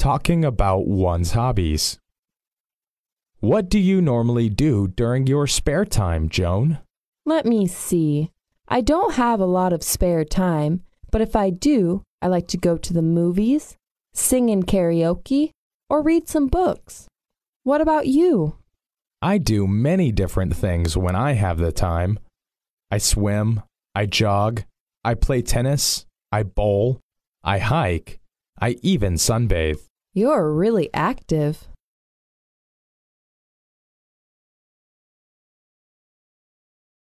talking about one's hobbies. What do you normally do during your spare time, Joan? Let me see. I don't have a lot of spare time, but if I do, I like to go to the movies, sing in karaoke, or read some books. What about you? I do many different things when I have the time. I swim, I jog, I play tennis, I bowl, I hike, I even sunbathe. You're really active.